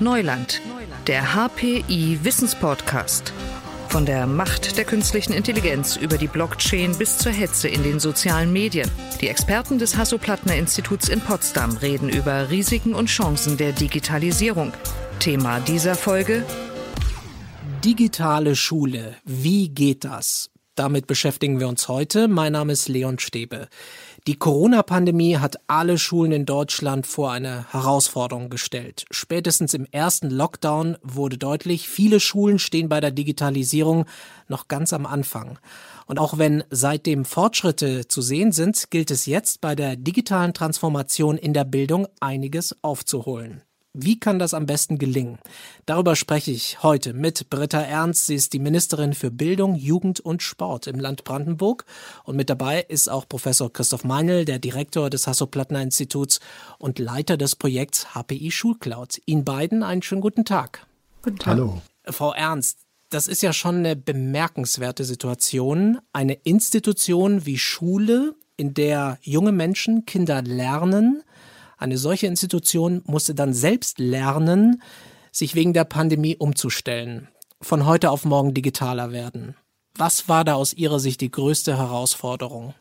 Neuland, der HPI Wissenspodcast. Von der Macht der künstlichen Intelligenz über die Blockchain bis zur Hetze in den sozialen Medien. Die Experten des Hasso-Plattner-Instituts in Potsdam reden über Risiken und Chancen der Digitalisierung. Thema dieser Folge Digitale Schule. Wie geht das? Damit beschäftigen wir uns heute. Mein Name ist Leon Stäbe. Die Corona-Pandemie hat alle Schulen in Deutschland vor eine Herausforderung gestellt. Spätestens im ersten Lockdown wurde deutlich, viele Schulen stehen bei der Digitalisierung noch ganz am Anfang. Und auch wenn seitdem Fortschritte zu sehen sind, gilt es jetzt bei der digitalen Transformation in der Bildung einiges aufzuholen. Wie kann das am besten gelingen? Darüber spreche ich heute mit Britta Ernst. Sie ist die Ministerin für Bildung, Jugend und Sport im Land Brandenburg. Und mit dabei ist auch Professor Christoph Meinl, der Direktor des Hasso-Plattner-Instituts und Leiter des Projekts HPI Schulcloud. Ihnen beiden einen schönen guten Tag. Guten Tag. Hallo. Frau Ernst, das ist ja schon eine bemerkenswerte Situation. Eine Institution wie Schule, in der junge Menschen, Kinder lernen, eine solche Institution musste dann selbst lernen, sich wegen der Pandemie umzustellen, von heute auf morgen digitaler werden. Was war da aus Ihrer Sicht die größte Herausforderung?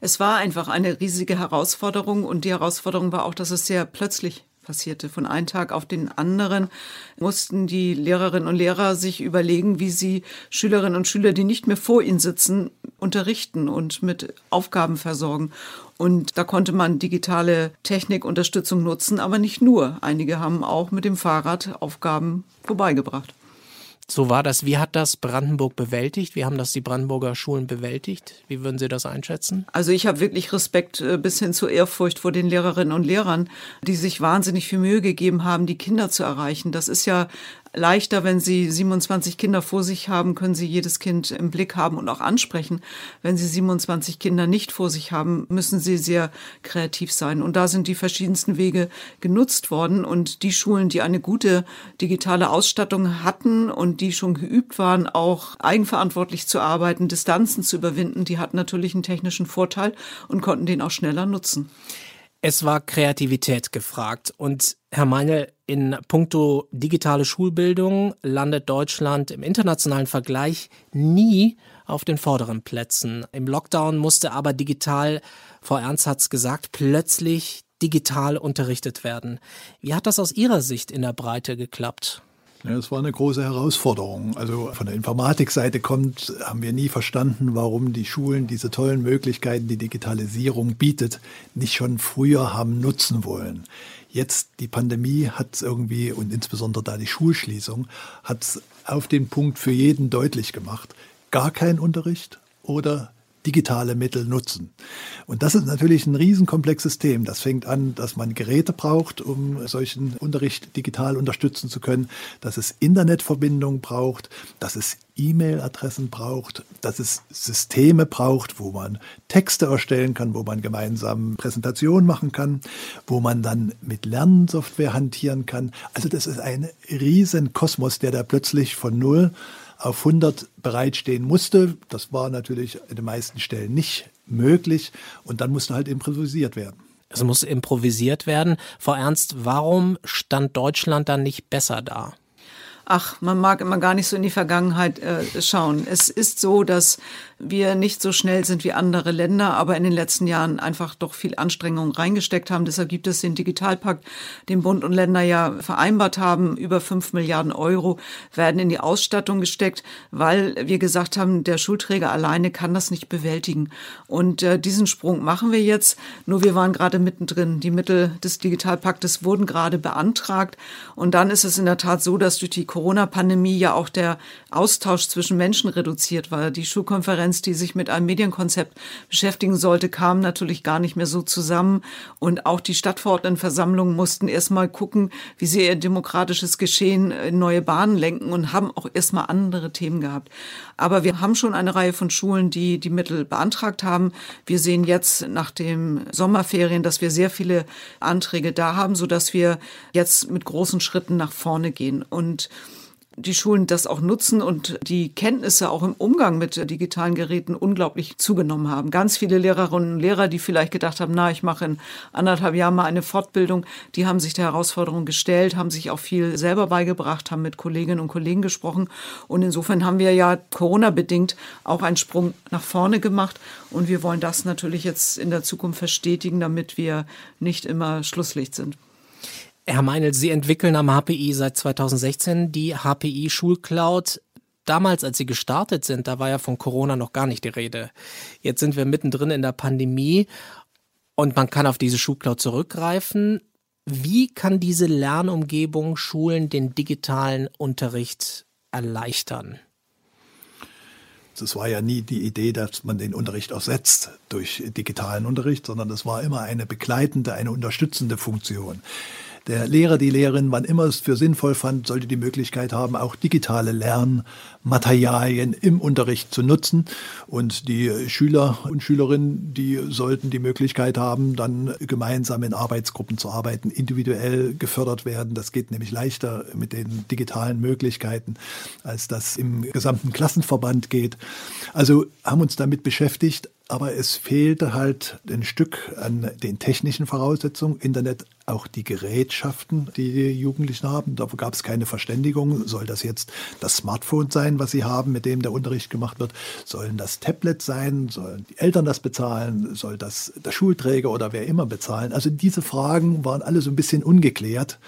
Es war einfach eine riesige Herausforderung und die Herausforderung war auch, dass es sehr plötzlich passierte. Von einem Tag auf den anderen mussten die Lehrerinnen und Lehrer sich überlegen, wie sie Schülerinnen und Schüler, die nicht mehr vor ihnen sitzen, unterrichten und mit Aufgaben versorgen. Und da konnte man digitale Technikunterstützung nutzen, aber nicht nur. Einige haben auch mit dem Fahrrad Aufgaben vorbeigebracht. So war das. Wie hat das Brandenburg bewältigt? Wie haben das die Brandenburger Schulen bewältigt? Wie würden Sie das einschätzen? Also ich habe wirklich Respekt äh, bis hin zu Ehrfurcht vor den Lehrerinnen und Lehrern, die sich wahnsinnig viel Mühe gegeben haben, die Kinder zu erreichen. Das ist ja leichter, wenn Sie 27 Kinder vor sich haben, können Sie jedes Kind im Blick haben und auch ansprechen. Wenn Sie 27 Kinder nicht vor sich haben, müssen Sie sehr kreativ sein. Und da sind die verschiedensten Wege genutzt worden. Und die Schulen, die eine gute digitale Ausstattung hatten und die schon geübt waren, auch eigenverantwortlich zu arbeiten, Distanzen zu überwinden, die hatten natürlich einen technischen Vorteil und konnten den auch schneller nutzen. Es war Kreativität gefragt. Und Herr Meinl, in puncto digitale Schulbildung landet Deutschland im internationalen Vergleich nie auf den vorderen Plätzen. Im Lockdown musste aber digital, Frau Ernst hat es gesagt, plötzlich digital unterrichtet werden. Wie hat das aus Ihrer Sicht in der Breite geklappt? Ja, es war eine große Herausforderung. Also von der Informatikseite kommt, haben wir nie verstanden, warum die Schulen diese tollen Möglichkeiten, die Digitalisierung bietet, nicht schon früher haben nutzen wollen. Jetzt die Pandemie hat es irgendwie und insbesondere da die Schulschließung hat es auf den Punkt für jeden deutlich gemacht. Gar kein Unterricht oder digitale Mittel nutzen. Und das ist natürlich ein riesenkomplexes Thema. Das fängt an, dass man Geräte braucht, um solchen Unterricht digital unterstützen zu können, dass es Internetverbindungen braucht, dass es E-Mail-Adressen braucht, dass es Systeme braucht, wo man Texte erstellen kann, wo man gemeinsam Präsentationen machen kann, wo man dann mit Lernsoftware hantieren kann. Also das ist ein riesen Kosmos, der da plötzlich von null auf 100 bereitstehen musste. Das war natürlich in den meisten Stellen nicht möglich und dann musste halt improvisiert werden. Es muss improvisiert werden. Frau Ernst, warum stand Deutschland dann nicht besser da? ach, man mag immer gar nicht so in die Vergangenheit äh, schauen. Es ist so, dass wir nicht so schnell sind wie andere Länder, aber in den letzten Jahren einfach doch viel Anstrengung reingesteckt haben. Deshalb gibt es den Digitalpakt, den Bund und Länder ja vereinbart haben. Über fünf Milliarden Euro werden in die Ausstattung gesteckt, weil wir gesagt haben, der Schulträger alleine kann das nicht bewältigen. Und äh, diesen Sprung machen wir jetzt. Nur wir waren gerade mittendrin. Die Mittel des Digitalpaktes wurden gerade beantragt. Und dann ist es in der Tat so, dass durch die Corona-Pandemie ja auch der Austausch zwischen Menschen reduziert war. Die Schulkonferenz, die sich mit einem Medienkonzept beschäftigen sollte, kam natürlich gar nicht mehr so zusammen. Und auch die Stadtverordnetenversammlungen mussten erstmal gucken, wie sie ihr demokratisches Geschehen in neue Bahnen lenken und haben auch erstmal andere Themen gehabt. Aber wir haben schon eine Reihe von Schulen, die die Mittel beantragt haben. Wir sehen jetzt nach den Sommerferien, dass wir sehr viele Anträge da haben, sodass wir jetzt mit großen Schritten nach vorne gehen. Und die Schulen das auch nutzen und die Kenntnisse auch im Umgang mit digitalen Geräten unglaublich zugenommen haben. Ganz viele Lehrerinnen und Lehrer, die vielleicht gedacht haben, na, ich mache in anderthalb Jahren mal eine Fortbildung, die haben sich der Herausforderung gestellt, haben sich auch viel selber beigebracht, haben mit Kolleginnen und Kollegen gesprochen. Und insofern haben wir ja Corona-bedingt auch einen Sprung nach vorne gemacht. Und wir wollen das natürlich jetzt in der Zukunft verstetigen, damit wir nicht immer Schlusslicht sind. Herr Meinl, Sie entwickeln am HPI seit 2016 die HPI Schulcloud. Damals, als Sie gestartet sind, da war ja von Corona noch gar nicht die Rede. Jetzt sind wir mittendrin in der Pandemie und man kann auf diese Schulcloud zurückgreifen. Wie kann diese Lernumgebung Schulen den digitalen Unterricht erleichtern? Es war ja nie die Idee, dass man den Unterricht ersetzt durch digitalen Unterricht, sondern es war immer eine begleitende, eine unterstützende Funktion. Der Lehrer, die Lehrerin, wann immer es für sinnvoll fand, sollte die Möglichkeit haben, auch digitale Lernmaterialien im Unterricht zu nutzen. Und die Schüler und Schülerinnen, die sollten die Möglichkeit haben, dann gemeinsam in Arbeitsgruppen zu arbeiten, individuell gefördert werden. Das geht nämlich leichter mit den digitalen Möglichkeiten, als das im gesamten Klassenverband geht. Also haben uns damit beschäftigt, aber es fehlte halt ein Stück an den technischen Voraussetzungen. Internet, auch die Gerätschaften, die die Jugendlichen haben. Da gab es keine Verständigung. Soll das jetzt das Smartphone sein, was sie haben, mit dem der Unterricht gemacht wird? Sollen das Tablet sein? Sollen die Eltern das bezahlen? Soll das der Schulträger oder wer immer bezahlen? Also diese Fragen waren alle so ein bisschen ungeklärt.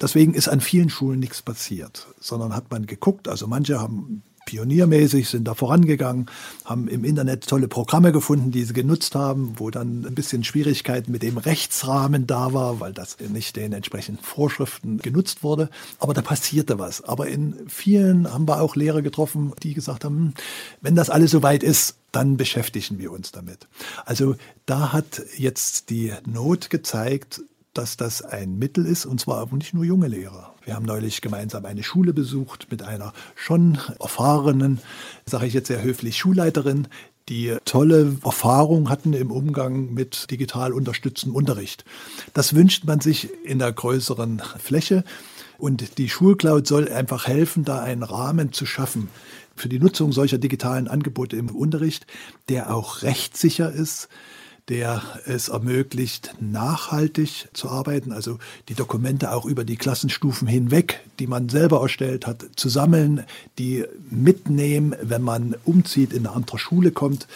Deswegen ist an vielen Schulen nichts passiert, sondern hat man geguckt, also manche haben pioniermäßig, sind da vorangegangen, haben im Internet tolle Programme gefunden, die sie genutzt haben, wo dann ein bisschen Schwierigkeiten mit dem Rechtsrahmen da war, weil das nicht den entsprechenden Vorschriften genutzt wurde. Aber da passierte was. Aber in vielen haben wir auch Lehrer getroffen, die gesagt haben, hm, wenn das alles soweit ist, dann beschäftigen wir uns damit. Also da hat jetzt die Not gezeigt, dass das ein Mittel ist, und zwar aber nicht nur junge Lehrer. Wir haben neulich gemeinsam eine Schule besucht mit einer schon erfahrenen, sage ich jetzt sehr höflich, Schulleiterin, die tolle Erfahrung hatten im Umgang mit digital unterstütztem Unterricht. Das wünscht man sich in der größeren Fläche. Und die Schulcloud soll einfach helfen, da einen Rahmen zu schaffen für die Nutzung solcher digitalen Angebote im Unterricht, der auch rechtssicher ist, der es ermöglicht, nachhaltig zu arbeiten, also die Dokumente auch über die Klassenstufen hinweg, die man selber erstellt hat, zu sammeln, die mitnehmen, wenn man umzieht, in eine andere Schule kommt.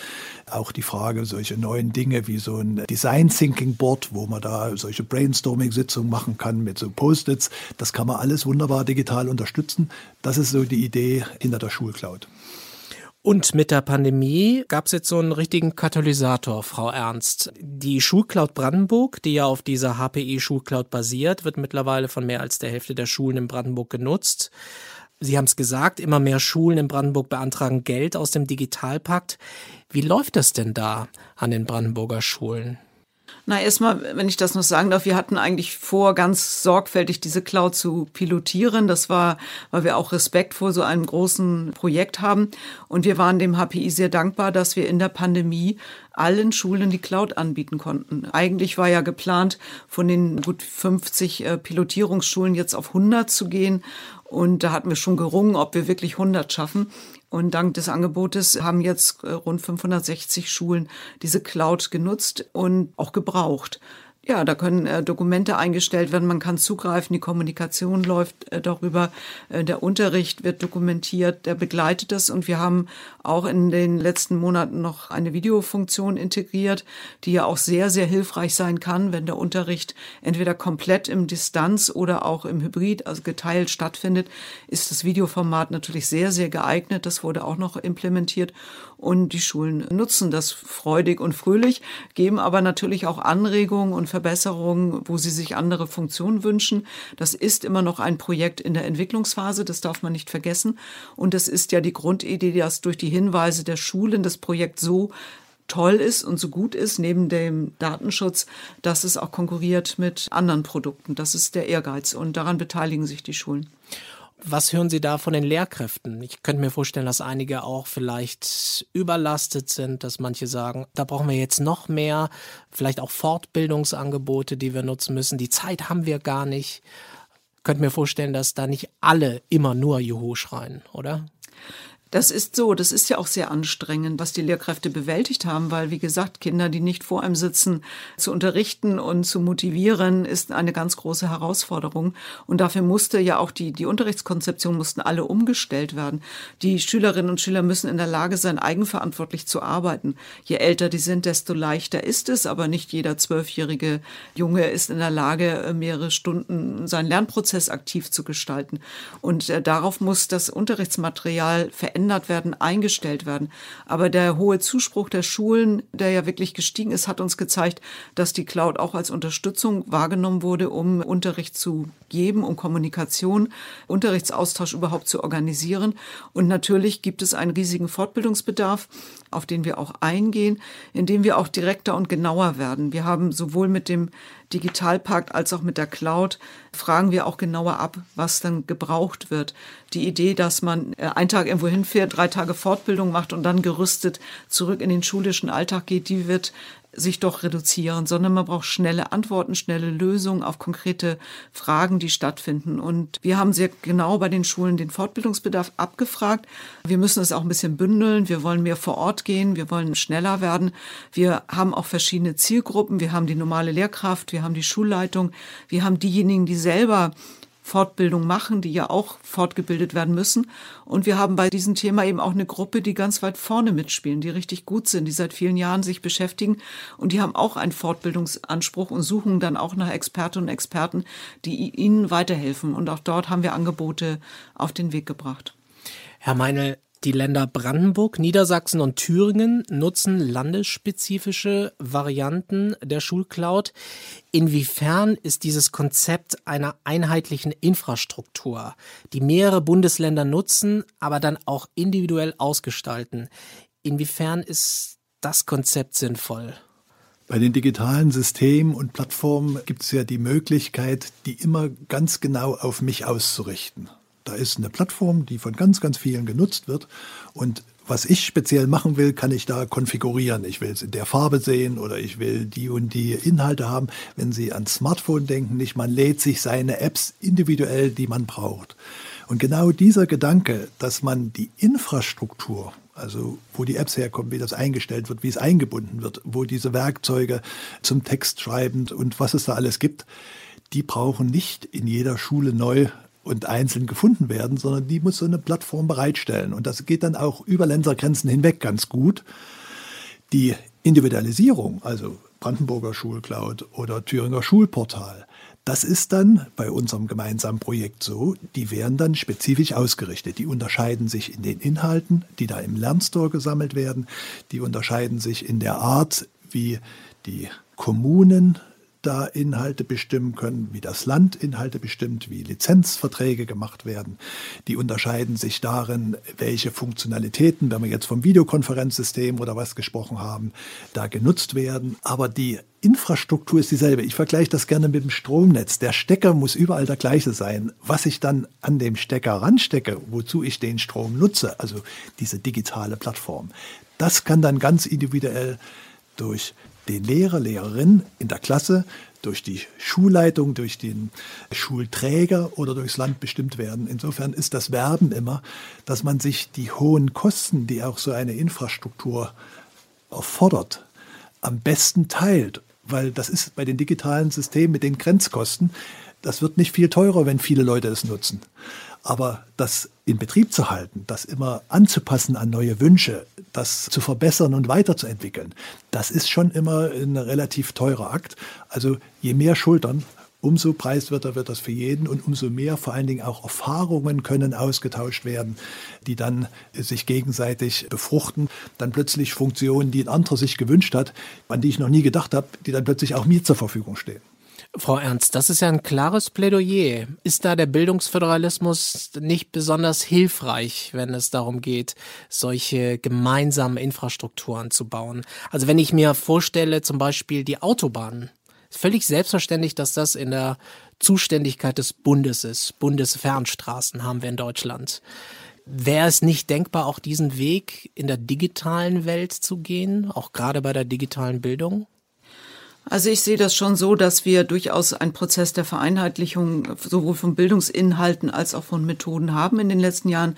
Auch die Frage, solche neuen Dinge wie so ein Design Thinking Board, wo man da solche Brainstorming-Sitzungen machen kann mit so Post-its, das kann man alles wunderbar digital unterstützen. Das ist so die Idee hinter der Schulcloud. Und mit der Pandemie gab es jetzt so einen richtigen Katalysator, Frau Ernst. Die Schulcloud Brandenburg, die ja auf dieser HPI Schulcloud basiert, wird mittlerweile von mehr als der Hälfte der Schulen in Brandenburg genutzt. Sie haben es gesagt, immer mehr Schulen in Brandenburg beantragen Geld aus dem Digitalpakt. Wie läuft das denn da an den Brandenburger Schulen? Na, erstmal, wenn ich das noch sagen darf, wir hatten eigentlich vor, ganz sorgfältig diese Cloud zu pilotieren. Das war, weil wir auch Respekt vor so einem großen Projekt haben. Und wir waren dem HPI sehr dankbar, dass wir in der Pandemie allen Schulen die Cloud anbieten konnten. Eigentlich war ja geplant, von den gut 50 äh, Pilotierungsschulen jetzt auf 100 zu gehen. Und da hatten wir schon gerungen, ob wir wirklich 100 schaffen. Und dank des Angebotes haben jetzt äh, rund 560 Schulen diese Cloud genutzt und auch gebraucht. Ja, da können äh, Dokumente eingestellt werden, man kann zugreifen, die Kommunikation läuft äh, darüber, äh, der Unterricht wird dokumentiert, der begleitet es und wir haben auch in den letzten Monaten noch eine Videofunktion integriert, die ja auch sehr, sehr hilfreich sein kann, wenn der Unterricht entweder komplett im Distanz oder auch im Hybrid, also geteilt stattfindet, ist das Videoformat natürlich sehr, sehr geeignet. Das wurde auch noch implementiert und die Schulen nutzen das freudig und fröhlich, geben aber natürlich auch Anregungen und Verbesserungen, wo sie sich andere Funktionen wünschen. Das ist immer noch ein Projekt in der Entwicklungsphase, das darf man nicht vergessen. Und das ist ja die Grundidee, dass durch die Hinweise der Schulen das Projekt so toll ist und so gut ist, neben dem Datenschutz, dass es auch konkurriert mit anderen Produkten. Das ist der Ehrgeiz und daran beteiligen sich die Schulen. Was hören Sie da von den Lehrkräften? Ich könnte mir vorstellen, dass einige auch vielleicht überlastet sind, dass manche sagen, da brauchen wir jetzt noch mehr, vielleicht auch Fortbildungsangebote, die wir nutzen müssen. Die Zeit haben wir gar nicht. könnte mir vorstellen, dass da nicht alle immer nur Juhu schreien, oder? Das ist so, das ist ja auch sehr anstrengend, was die Lehrkräfte bewältigt haben, weil, wie gesagt, Kinder, die nicht vor einem sitzen, zu unterrichten und zu motivieren, ist eine ganz große Herausforderung. Und dafür musste ja auch die, die Unterrichtskonzeption mussten alle umgestellt werden. Die Schülerinnen und Schüler müssen in der Lage sein, eigenverantwortlich zu arbeiten. Je älter die sind, desto leichter ist es, aber nicht jeder zwölfjährige Junge ist in der Lage, mehrere Stunden seinen Lernprozess aktiv zu gestalten. Und äh, darauf muss das Unterrichtsmaterial verändert verändert werden, eingestellt werden. Aber der hohe Zuspruch der Schulen, der ja wirklich gestiegen ist, hat uns gezeigt, dass die Cloud auch als Unterstützung wahrgenommen wurde, um Unterricht zu geben, um Kommunikation, Unterrichtsaustausch überhaupt zu organisieren. Und natürlich gibt es einen riesigen Fortbildungsbedarf, auf den wir auch eingehen, indem wir auch direkter und genauer werden. Wir haben sowohl mit dem Digitalpakt als auch mit der Cloud fragen wir auch genauer ab, was dann gebraucht wird. Die Idee, dass man äh, einen Tag irgendwo hinfährt, drei Tage Fortbildung macht und dann gerüstet zurück in den schulischen Alltag geht, die wird sich doch reduzieren, sondern man braucht schnelle Antworten, schnelle Lösungen auf konkrete Fragen, die stattfinden. Und wir haben sehr genau bei den Schulen den Fortbildungsbedarf abgefragt. Wir müssen es auch ein bisschen bündeln. Wir wollen mehr vor Ort gehen. Wir wollen schneller werden. Wir haben auch verschiedene Zielgruppen. Wir haben die normale Lehrkraft. Wir haben die Schulleitung. Wir haben diejenigen, die selber Fortbildung machen, die ja auch fortgebildet werden müssen. Und wir haben bei diesem Thema eben auch eine Gruppe, die ganz weit vorne mitspielen, die richtig gut sind, die seit vielen Jahren sich beschäftigen und die haben auch einen Fortbildungsanspruch und suchen dann auch nach Expertinnen und Experten, die ihnen weiterhelfen. Und auch dort haben wir Angebote auf den Weg gebracht. Herr Meinl, die Länder Brandenburg, Niedersachsen und Thüringen nutzen landesspezifische Varianten der Schulcloud. Inwiefern ist dieses Konzept einer einheitlichen Infrastruktur, die mehrere Bundesländer nutzen, aber dann auch individuell ausgestalten? Inwiefern ist das Konzept sinnvoll? Bei den digitalen Systemen und Plattformen gibt es ja die Möglichkeit, die immer ganz genau auf mich auszurichten. Da ist eine Plattform, die von ganz, ganz vielen genutzt wird. Und was ich speziell machen will, kann ich da konfigurieren. Ich will es in der Farbe sehen oder ich will die und die Inhalte haben. Wenn Sie ans Smartphone denken, nicht, man lädt sich seine Apps individuell, die man braucht. Und genau dieser Gedanke, dass man die Infrastruktur, also wo die Apps herkommen, wie das eingestellt wird, wie es eingebunden wird, wo diese Werkzeuge zum Text schreibend und was es da alles gibt, die brauchen nicht in jeder Schule neu und einzeln gefunden werden, sondern die muss so eine Plattform bereitstellen. Und das geht dann auch über Ländergrenzen hinweg ganz gut. Die Individualisierung, also Brandenburger Schulcloud oder Thüringer Schulportal, das ist dann bei unserem gemeinsamen Projekt so, die werden dann spezifisch ausgerichtet. Die unterscheiden sich in den Inhalten, die da im Lernstore gesammelt werden. Die unterscheiden sich in der Art, wie die Kommunen da Inhalte bestimmen können, wie das Land Inhalte bestimmt, wie Lizenzverträge gemacht werden. Die unterscheiden sich darin, welche Funktionalitäten, wenn wir jetzt vom Videokonferenzsystem oder was gesprochen haben, da genutzt werden. Aber die Infrastruktur ist dieselbe. Ich vergleiche das gerne mit dem Stromnetz. Der Stecker muss überall der gleiche sein. Was ich dann an dem Stecker ranstecke, wozu ich den Strom nutze, also diese digitale Plattform, das kann dann ganz individuell durch den Lehrer, Lehrerin in der Klasse durch die Schulleitung, durch den Schulträger oder durchs Land bestimmt werden. Insofern ist das Werben immer, dass man sich die hohen Kosten, die auch so eine Infrastruktur erfordert, am besten teilt. Weil das ist bei den digitalen Systemen mit den Grenzkosten, das wird nicht viel teurer, wenn viele Leute es nutzen. Aber das in Betrieb zu halten, das immer anzupassen an neue Wünsche, das zu verbessern und weiterzuentwickeln, das ist schon immer ein relativ teurer Akt. Also je mehr Schultern, umso preiswerter wird das für jeden und umso mehr vor allen Dingen auch Erfahrungen können ausgetauscht werden, die dann sich gegenseitig befruchten. Dann plötzlich Funktionen, die ein anderer sich gewünscht hat, an die ich noch nie gedacht habe, die dann plötzlich auch mir zur Verfügung stehen. Frau Ernst, das ist ja ein klares Plädoyer. Ist da der Bildungsföderalismus nicht besonders hilfreich, wenn es darum geht, solche gemeinsamen Infrastrukturen zu bauen? Also wenn ich mir vorstelle, zum Beispiel die Autobahnen, völlig selbstverständlich, dass das in der Zuständigkeit des Bundes ist. Bundesfernstraßen haben wir in Deutschland. Wäre es nicht denkbar, auch diesen Weg in der digitalen Welt zu gehen, auch gerade bei der digitalen Bildung? Also ich sehe das schon so, dass wir durchaus einen Prozess der Vereinheitlichung sowohl von Bildungsinhalten als auch von Methoden haben in den letzten Jahren.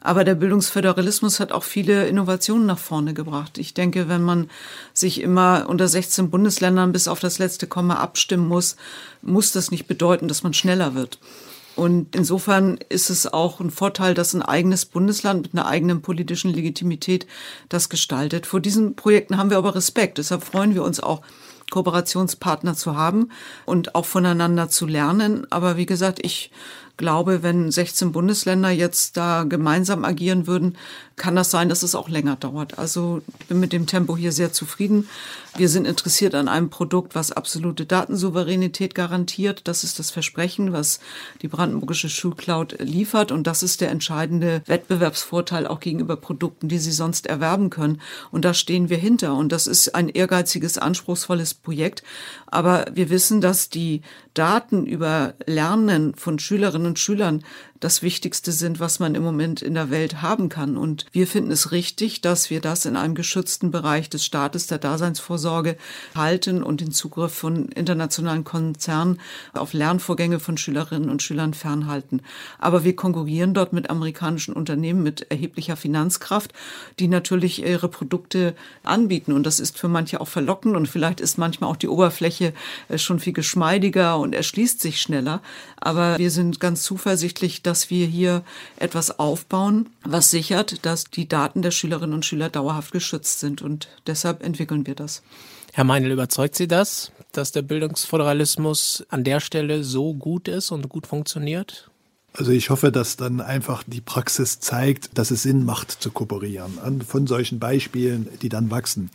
Aber der Bildungsföderalismus hat auch viele Innovationen nach vorne gebracht. Ich denke, wenn man sich immer unter 16 Bundesländern bis auf das letzte Komma abstimmen muss, muss das nicht bedeuten, dass man schneller wird. Und insofern ist es auch ein Vorteil, dass ein eigenes Bundesland mit einer eigenen politischen Legitimität das gestaltet. Vor diesen Projekten haben wir aber Respekt. Deshalb freuen wir uns auch, Kooperationspartner zu haben und auch voneinander zu lernen. Aber wie gesagt, ich glaube, wenn 16 Bundesländer jetzt da gemeinsam agieren würden, kann das sein, dass es auch länger dauert. Also bin mit dem Tempo hier sehr zufrieden. Wir sind interessiert an einem Produkt, was absolute Datensouveränität garantiert. Das ist das Versprechen, was die Brandenburgische Schulcloud liefert. Und das ist der entscheidende Wettbewerbsvorteil auch gegenüber Produkten, die Sie sonst erwerben können. Und da stehen wir hinter. Und das ist ein ehrgeiziges, anspruchsvolles Projekt. Aber wir wissen, dass die Daten über Lernen von Schülerinnen und Schülern das Wichtigste sind, was man im Moment in der Welt haben kann. Und wir finden es richtig, dass wir das in einem geschützten Bereich des Staates der Daseinsvorsorge halten und den Zugriff von internationalen Konzernen auf Lernvorgänge von Schülerinnen und Schülern fernhalten. Aber wir konkurrieren dort mit amerikanischen Unternehmen mit erheblicher Finanzkraft, die natürlich ihre Produkte anbieten. Und das ist für manche auch verlockend und vielleicht ist manchmal auch die Oberfläche äh, schon viel geschmeidiger und erschließt sich schneller. Aber wir sind ganz zuversichtlich, dass wir hier etwas aufbauen, was sichert, dass die Daten der Schülerinnen und Schüler dauerhaft geschützt sind. Und deshalb entwickeln wir das. Herr Meinl, überzeugt Sie das, dass der Bildungsföderalismus an der Stelle so gut ist und gut funktioniert? Also ich hoffe, dass dann einfach die Praxis zeigt, dass es Sinn macht zu kooperieren. Von solchen Beispielen, die dann wachsen.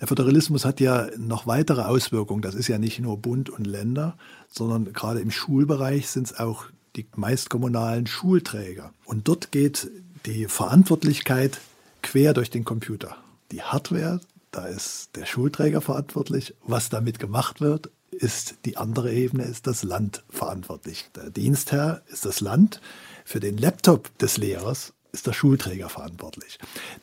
Der Föderalismus hat ja noch weitere Auswirkungen. Das ist ja nicht nur Bund und Länder, sondern gerade im Schulbereich sind es auch die meist kommunalen Schulträger. Und dort geht die Verantwortlichkeit quer durch den Computer. Die Hardware, da ist der Schulträger verantwortlich. Was damit gemacht wird, ist die andere Ebene, ist das Land verantwortlich. Der Dienstherr ist das Land. Für den Laptop des Lehrers ist der Schulträger verantwortlich.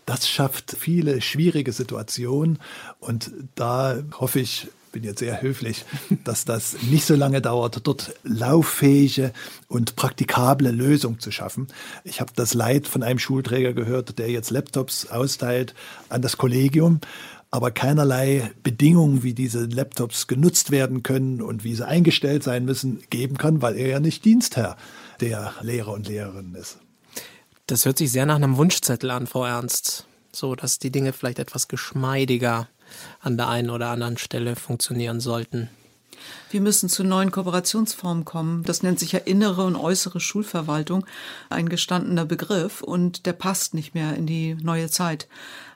Das schafft viele schwierige Situationen und da hoffe ich, bin jetzt sehr höflich, dass das nicht so lange dauert, dort lauffähige und praktikable Lösungen zu schaffen. Ich habe das Leid von einem Schulträger gehört, der jetzt Laptops austeilt an das Kollegium aber keinerlei Bedingungen, wie diese Laptops genutzt werden können und wie sie eingestellt sein müssen, geben kann, weil er ja nicht Dienstherr der Lehrer und Lehrerinnen ist. Das hört sich sehr nach einem Wunschzettel an, Frau Ernst. So, dass die Dinge vielleicht etwas geschmeidiger an der einen oder anderen Stelle funktionieren sollten. Wir müssen zu neuen Kooperationsformen kommen. Das nennt sich ja innere und äußere Schulverwaltung, ein gestandener Begriff und der passt nicht mehr in die neue Zeit.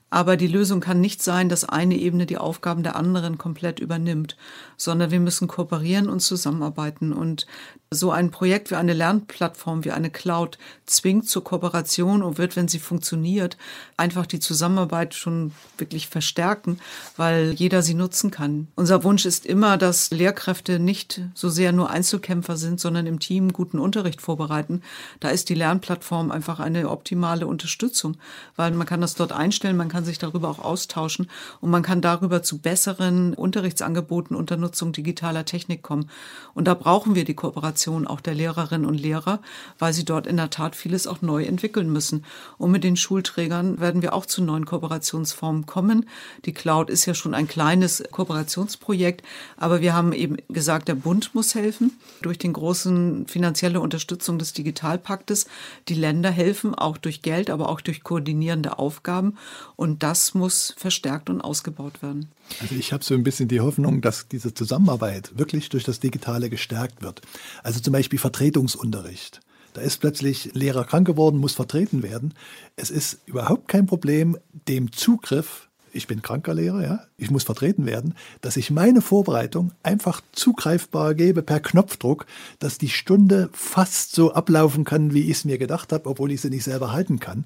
Aber die Lösung kann nicht sein, dass eine Ebene die Aufgaben der anderen komplett übernimmt, sondern wir müssen kooperieren und zusammenarbeiten. Und so ein Projekt wie eine Lernplattform, wie eine Cloud zwingt zur Kooperation und wird, wenn sie funktioniert, einfach die Zusammenarbeit schon wirklich verstärken, weil jeder sie nutzen kann. Unser Wunsch ist immer, dass Lehrkräfte nicht so sehr nur Einzelkämpfer sind, sondern im Team guten Unterricht vorbereiten. Da ist die Lernplattform einfach eine optimale Unterstützung, weil man kann das dort einstellen, man kann sich darüber auch austauschen und man kann darüber zu besseren Unterrichtsangeboten unter Nutzung digitaler Technik kommen. Und da brauchen wir die Kooperation auch der Lehrerinnen und Lehrer, weil sie dort in der Tat vieles auch neu entwickeln müssen. Und mit den Schulträgern werden wir auch zu neuen Kooperationsformen kommen. Die Cloud ist ja schon ein kleines Kooperationsprojekt, aber wir haben eben gesagt, der Bund muss helfen durch den großen finanzielle Unterstützung des Digitalpaktes. Die Länder helfen auch durch Geld, aber auch durch koordinierende Aufgaben. Und das muss verstärkt und ausgebaut werden. Also ich habe so ein bisschen die Hoffnung, dass diese Zusammenarbeit wirklich durch das Digitale gestärkt wird. Also zum Beispiel Vertretungsunterricht. Da ist plötzlich Lehrer krank geworden, muss vertreten werden. Es ist überhaupt kein Problem, dem Zugriff ich bin kranker Lehrer, ja, ich muss vertreten werden, dass ich meine Vorbereitung einfach zugreifbar gebe per Knopfdruck, dass die Stunde fast so ablaufen kann, wie ich es mir gedacht habe, obwohl ich sie nicht selber halten kann,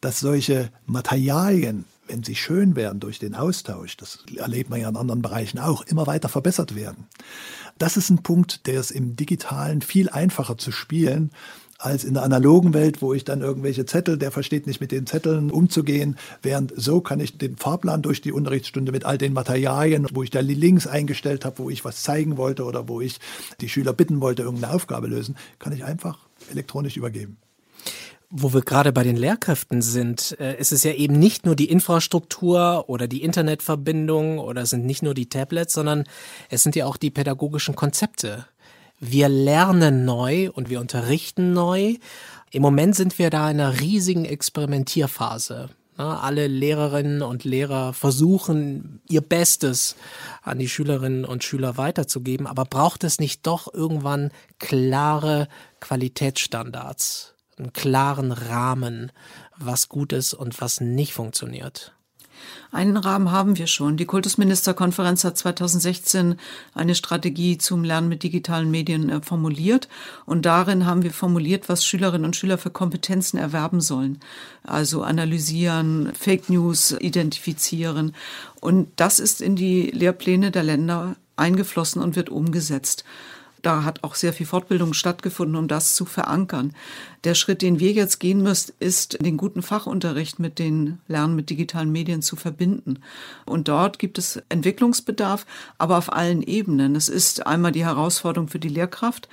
dass solche Materialien wenn sie schön werden durch den Austausch, das erlebt man ja in anderen Bereichen auch, immer weiter verbessert werden. Das ist ein Punkt, der ist im digitalen viel einfacher zu spielen als in der analogen Welt, wo ich dann irgendwelche Zettel, der versteht nicht mit den Zetteln umzugehen, während so kann ich den Fahrplan durch die Unterrichtsstunde mit all den Materialien, wo ich da Links eingestellt habe, wo ich was zeigen wollte oder wo ich die Schüler bitten wollte, irgendeine Aufgabe lösen, kann ich einfach elektronisch übergeben. Wo wir gerade bei den Lehrkräften sind, äh, ist es ja eben nicht nur die Infrastruktur oder die Internetverbindung oder sind nicht nur die Tablets, sondern es sind ja auch die pädagogischen Konzepte. Wir lernen neu und wir unterrichten neu. Im Moment sind wir da in einer riesigen Experimentierphase. Alle Lehrerinnen und Lehrer versuchen ihr Bestes an die Schülerinnen und Schüler weiterzugeben, aber braucht es nicht doch irgendwann klare Qualitätsstandards? einen klaren Rahmen, was gut ist und was nicht funktioniert? Einen Rahmen haben wir schon. Die Kultusministerkonferenz hat 2016 eine Strategie zum Lernen mit digitalen Medien äh, formuliert. Und darin haben wir formuliert, was Schülerinnen und Schüler für Kompetenzen erwerben sollen. Also analysieren, Fake News identifizieren. Und das ist in die Lehrpläne der Länder eingeflossen und wird umgesetzt. Da hat auch sehr viel Fortbildung stattgefunden, um das zu verankern. Der Schritt, den wir jetzt gehen müssen, ist, den guten Fachunterricht mit den Lernen mit digitalen Medien zu verbinden. Und dort gibt es Entwicklungsbedarf, aber auf allen Ebenen. Es ist einmal die Herausforderung für die Lehrkraft.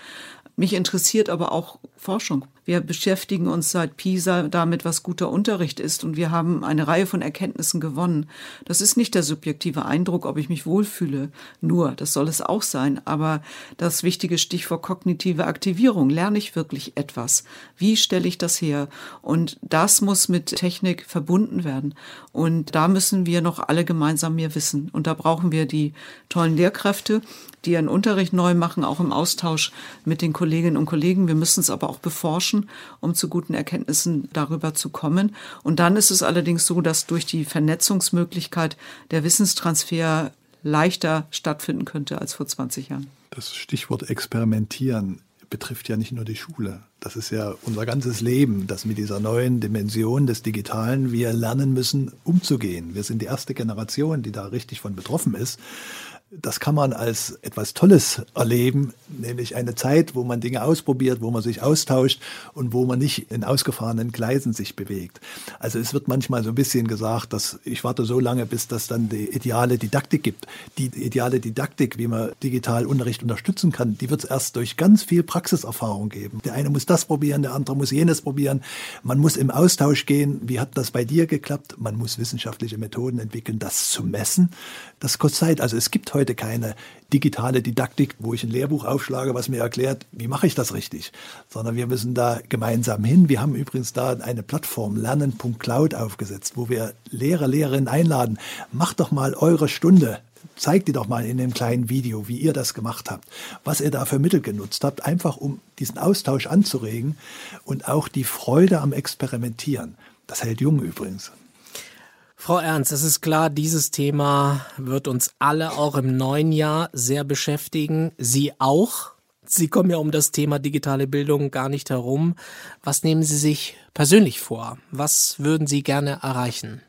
Mich interessiert aber auch Forschung. Wir beschäftigen uns seit PISA damit, was guter Unterricht ist und wir haben eine Reihe von Erkenntnissen gewonnen. Das ist nicht der subjektive Eindruck, ob ich mich wohlfühle. Nur, das soll es auch sein. Aber das wichtige Stichwort kognitive Aktivierung. Lerne ich wirklich etwas? Wie stelle ich das her? Und das muss mit Technik verbunden werden. Und da müssen wir noch alle gemeinsam mehr wissen. Und da brauchen wir die tollen Lehrkräfte, die ihren Unterricht neu machen, auch im Austausch mit den Kolleginnen und Kollegen. Wir müssen es aber auch beforschen, um zu guten Erkenntnissen darüber zu kommen. Und dann ist es allerdings so, dass durch die Vernetzungsmöglichkeit der Wissenstransfer leichter stattfinden könnte als vor 20 Jahren. Das Stichwort Experimentieren betrifft ja nicht nur die Schule. Das ist ja unser ganzes Leben, dass mit dieser neuen Dimension des Digitalen wir lernen müssen, umzugehen. Wir sind die erste Generation, die da richtig von betroffen ist das kann man als etwas Tolles erleben, nämlich eine Zeit, wo man Dinge ausprobiert, wo man sich austauscht und wo man nicht in ausgefahrenen Gleisen sich bewegt. Also es wird manchmal so ein bisschen gesagt, dass ich warte so lange, bis das dann die ideale Didaktik gibt. Die ideale Didaktik, wie man digital Unterricht unterstützen kann, die wird es erst durch ganz viel Praxiserfahrung geben. Der eine muss das probieren, der andere muss jenes probieren. Man muss im Austausch gehen. Wie hat das bei dir geklappt? Man muss wissenschaftliche Methoden entwickeln, das zu messen. Das kostet Zeit. Also es gibt heute keine digitale Didaktik, wo ich ein Lehrbuch aufschlage, was mir erklärt, wie mache ich das richtig, sondern wir müssen da gemeinsam hin. Wir haben übrigens da eine Plattform lernen.cloud aufgesetzt, wo wir Lehrer, Lehrerinnen einladen. Macht doch mal eure Stunde zeigt die doch mal in dem kleinen Video, wie ihr das gemacht habt, was ihr da für Mittel genutzt habt, einfach um diesen Austausch anzuregen und auch die Freude am Experimentieren. Das hält jung übrigens. Frau Ernst, es ist klar, dieses Thema wird uns alle auch im neuen Jahr sehr beschäftigen. Sie auch. Sie kommen ja um das Thema digitale Bildung gar nicht herum. Was nehmen Sie sich persönlich vor? Was würden Sie gerne erreichen?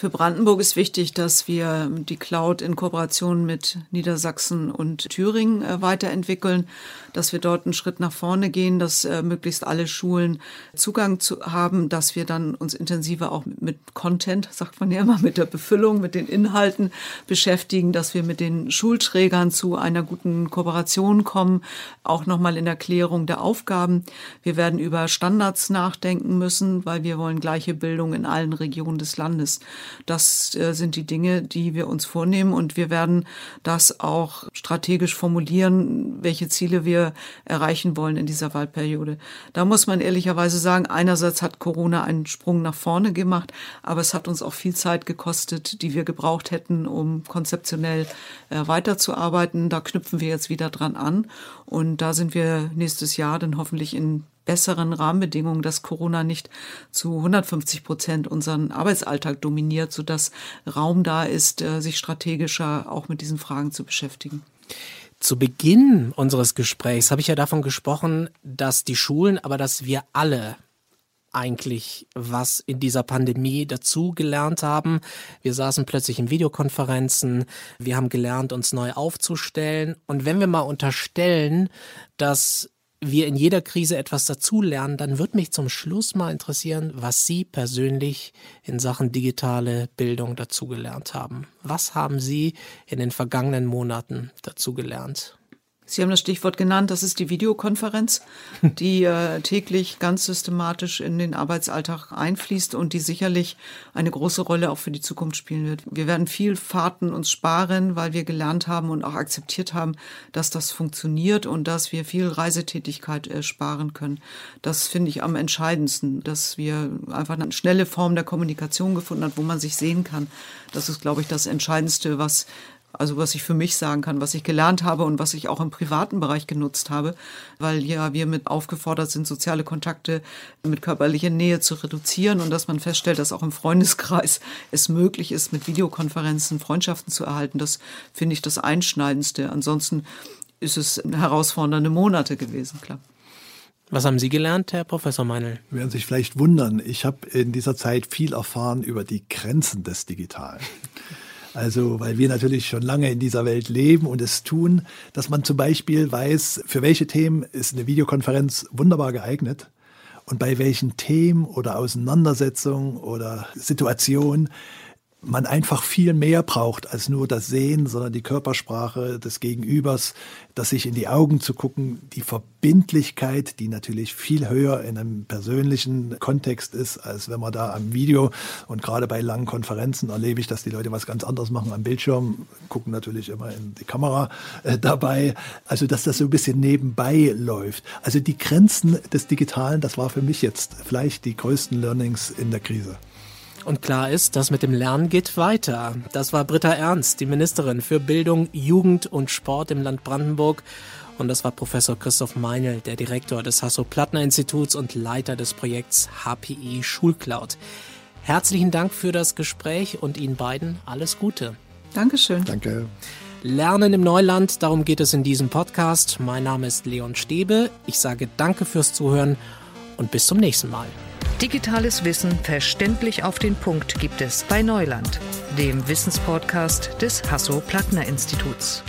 Für Brandenburg ist wichtig, dass wir die Cloud in Kooperation mit Niedersachsen und Thüringen äh, weiterentwickeln, dass wir dort einen Schritt nach vorne gehen, dass äh, möglichst alle Schulen Zugang zu haben, dass wir dann uns intensiver auch mit Content, sagt man ja immer, mit der Befüllung, mit den Inhalten beschäftigen, dass wir mit den Schulträgern zu einer guten Kooperation kommen, auch nochmal in der Klärung der Aufgaben. Wir werden über Standards nachdenken müssen, weil wir wollen gleiche Bildung in allen Regionen des Landes. Das äh, sind die Dinge, die wir uns vornehmen und wir werden das auch strategisch formulieren, welche Ziele wir erreichen wollen in dieser Wahlperiode. Da muss man ehrlicherweise sagen, einerseits hat Corona einen Sprung nach vorne gemacht, aber es hat uns auch viel Zeit gekostet, die wir gebraucht hätten, um konzeptionell äh, weiterzuarbeiten. Da knüpfen wir jetzt wieder dran an und da sind wir nächstes Jahr dann hoffentlich in besseren Rahmenbedingungen, dass Corona nicht zu 150 Prozent unseren Arbeitsalltag dominiert, sodass Raum da ist, äh, sich strategischer auch mit diesen Fragen zu beschäftigen. Zu Beginn unseres Gesprächs habe ich ja davon gesprochen, dass die Schulen, aber dass wir alle eigentlich was in dieser Pandemie dazu gelernt haben. Wir saßen plötzlich in Videokonferenzen, wir haben gelernt, uns neu aufzustellen. Und wenn wir mal unterstellen, dass wir in jeder Krise etwas dazulernen, dann wird mich zum Schluss mal interessieren, was Sie persönlich in Sachen digitale Bildung dazugelernt haben. Was haben Sie in den vergangenen Monaten dazugelernt? Sie haben das Stichwort genannt, das ist die Videokonferenz, die äh, täglich ganz systematisch in den Arbeitsalltag einfließt und die sicherlich eine große Rolle auch für die Zukunft spielen wird. Wir werden viel Fahrten uns sparen, weil wir gelernt haben und auch akzeptiert haben, dass das funktioniert und dass wir viel Reisetätigkeit äh, sparen können. Das finde ich am entscheidendsten, dass wir einfach eine schnelle Form der Kommunikation gefunden haben, wo man sich sehen kann. Das ist, glaube ich, das Entscheidendste, was also was ich für mich sagen kann, was ich gelernt habe und was ich auch im privaten Bereich genutzt habe, weil ja wir mit aufgefordert sind, soziale Kontakte mit körperlicher Nähe zu reduzieren und dass man feststellt, dass auch im Freundeskreis es möglich ist, mit Videokonferenzen Freundschaften zu erhalten. Das finde ich das Einschneidendste. Ansonsten ist es herausfordernde Monate gewesen, klar. Was haben Sie gelernt, Herr Professor Meinl? Sie werden sich vielleicht wundern, ich habe in dieser Zeit viel erfahren über die Grenzen des Digitalen. Also, weil wir natürlich schon lange in dieser Welt leben und es tun, dass man zum Beispiel weiß, für welche Themen ist eine Videokonferenz wunderbar geeignet und bei welchen Themen oder Auseinandersetzungen oder Situationen man einfach viel mehr braucht als nur das Sehen, sondern die Körpersprache des Gegenübers, das sich in die Augen zu gucken, die Verbindlichkeit, die natürlich viel höher in einem persönlichen Kontext ist, als wenn man da am Video und gerade bei langen Konferenzen erlebe ich, dass die Leute was ganz anderes machen am Bildschirm, gucken natürlich immer in die Kamera äh, dabei, also dass das so ein bisschen nebenbei läuft. Also die Grenzen des Digitalen, das war für mich jetzt vielleicht die größten Learnings in der Krise. Und klar ist, das mit dem Lernen geht weiter. Das war Britta Ernst, die Ministerin für Bildung, Jugend und Sport im Land Brandenburg. Und das war Professor Christoph Meinl, der Direktor des Hasso-Plattner-Instituts und Leiter des Projekts HPI Schulcloud. Herzlichen Dank für das Gespräch und Ihnen beiden alles Gute. Dankeschön. Danke. Lernen im Neuland, darum geht es in diesem Podcast. Mein Name ist Leon Stäbe. Ich sage Danke fürs Zuhören und bis zum nächsten Mal. Digitales Wissen verständlich auf den Punkt gibt es bei Neuland, dem Wissenspodcast des Hasso-Plattner-Instituts.